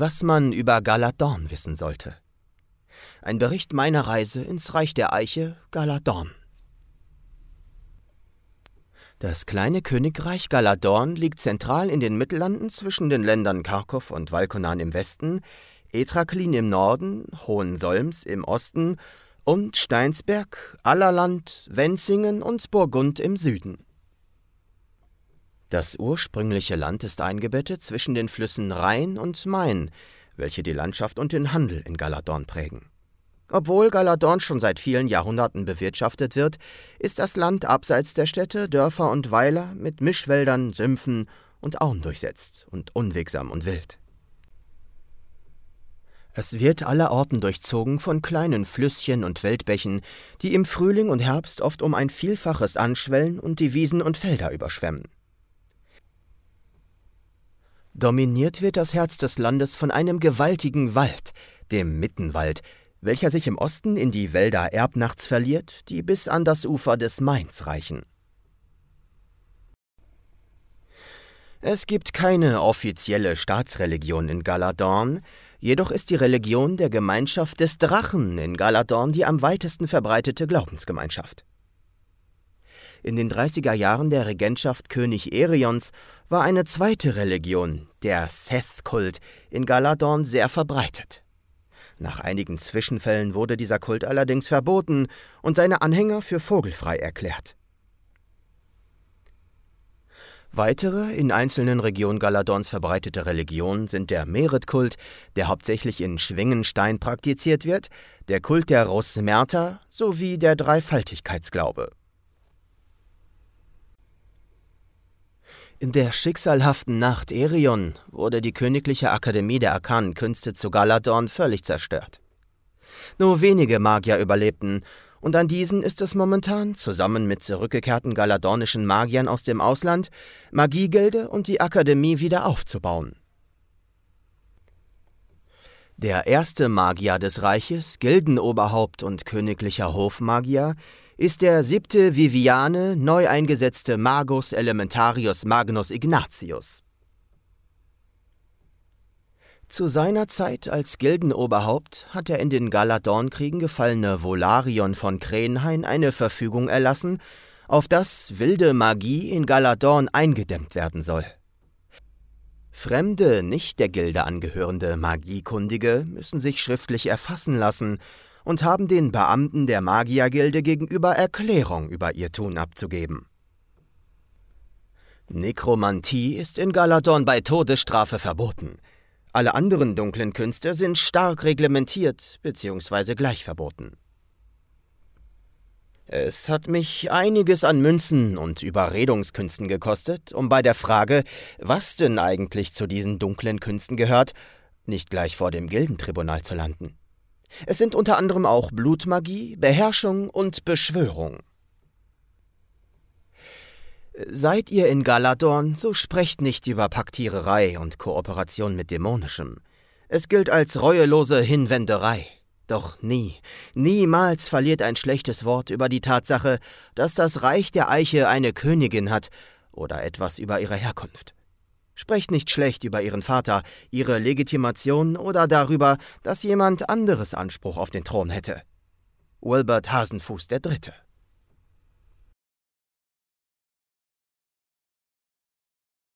Was man über Galadorn wissen sollte. Ein Bericht meiner Reise ins Reich der Eiche, Galadorn. Das kleine Königreich Galadorn liegt zentral in den Mittellanden zwischen den Ländern Kharkov und Valkonan im Westen, Etraklin im Norden, Hohensolms im Osten und Steinsberg, Allerland, Wenzingen und Burgund im Süden. Das ursprüngliche Land ist eingebettet zwischen den Flüssen Rhein und Main, welche die Landschaft und den Handel in Galadorn prägen. Obwohl Galadorn schon seit vielen Jahrhunderten bewirtschaftet wird, ist das Land abseits der Städte, Dörfer und Weiler mit Mischwäldern, Sümpfen und Auen durchsetzt und unwegsam und wild. Es wird allerorten durchzogen von kleinen Flüsschen und Waldbächen, die im Frühling und Herbst oft um ein Vielfaches anschwellen und die Wiesen und Felder überschwemmen. Dominiert wird das Herz des Landes von einem gewaltigen Wald, dem Mittenwald, welcher sich im Osten in die Wälder Erbnachts verliert, die bis an das Ufer des Mains reichen. Es gibt keine offizielle Staatsreligion in Galadorn, jedoch ist die Religion der Gemeinschaft des Drachen in Galadorn die am weitesten verbreitete Glaubensgemeinschaft. In den 30er Jahren der Regentschaft König Erions war eine zweite Religion, der Seth-Kult, in Galadorn sehr verbreitet. Nach einigen Zwischenfällen wurde dieser Kult allerdings verboten und seine Anhänger für vogelfrei erklärt. Weitere in einzelnen Regionen Galadorns verbreitete Religionen sind der Merit-Kult, der hauptsächlich in Schwingenstein praktiziert wird, der Kult der Rosmerta sowie der Dreifaltigkeitsglaube. In der schicksalhaften Nacht Erion wurde die Königliche Akademie der arkanen Künste zu Galadorn völlig zerstört. Nur wenige Magier überlebten, und an diesen ist es momentan, zusammen mit zurückgekehrten galadornischen Magiern aus dem Ausland, Magiegilde und die Akademie wieder aufzubauen. Der erste Magier des Reiches, Gildenoberhaupt und königlicher Hofmagier, ist der siebte Viviane neu eingesetzte Magus Elementarius Magnus Ignatius. Zu seiner Zeit als Gildenoberhaupt hat der in den Galadornkriegen gefallene Volarion von Krenhain eine Verfügung erlassen, auf das wilde Magie in Galadorn eingedämmt werden soll. Fremde, nicht der Gilde angehörende Magiekundige müssen sich schriftlich erfassen lassen und haben den Beamten der Magiergilde gegenüber Erklärung über ihr Tun abzugeben. Nekromantie ist in Galadorn bei Todesstrafe verboten. Alle anderen dunklen Künste sind stark reglementiert bzw. gleich verboten. Es hat mich einiges an Münzen und Überredungskünsten gekostet, um bei der Frage, was denn eigentlich zu diesen dunklen Künsten gehört, nicht gleich vor dem Gildentribunal zu landen. Es sind unter anderem auch Blutmagie, Beherrschung und Beschwörung. Seid ihr in Galadorn, so sprecht nicht über Paktiererei und Kooperation mit Dämonischem. Es gilt als reuelose Hinwenderei. Doch nie, niemals verliert ein schlechtes Wort über die Tatsache, dass das Reich der Eiche eine Königin hat oder etwas über ihre Herkunft. Sprecht nicht schlecht über Ihren Vater, Ihre Legitimation oder darüber, dass jemand anderes Anspruch auf den Thron hätte. Wilbert Hasenfuß III.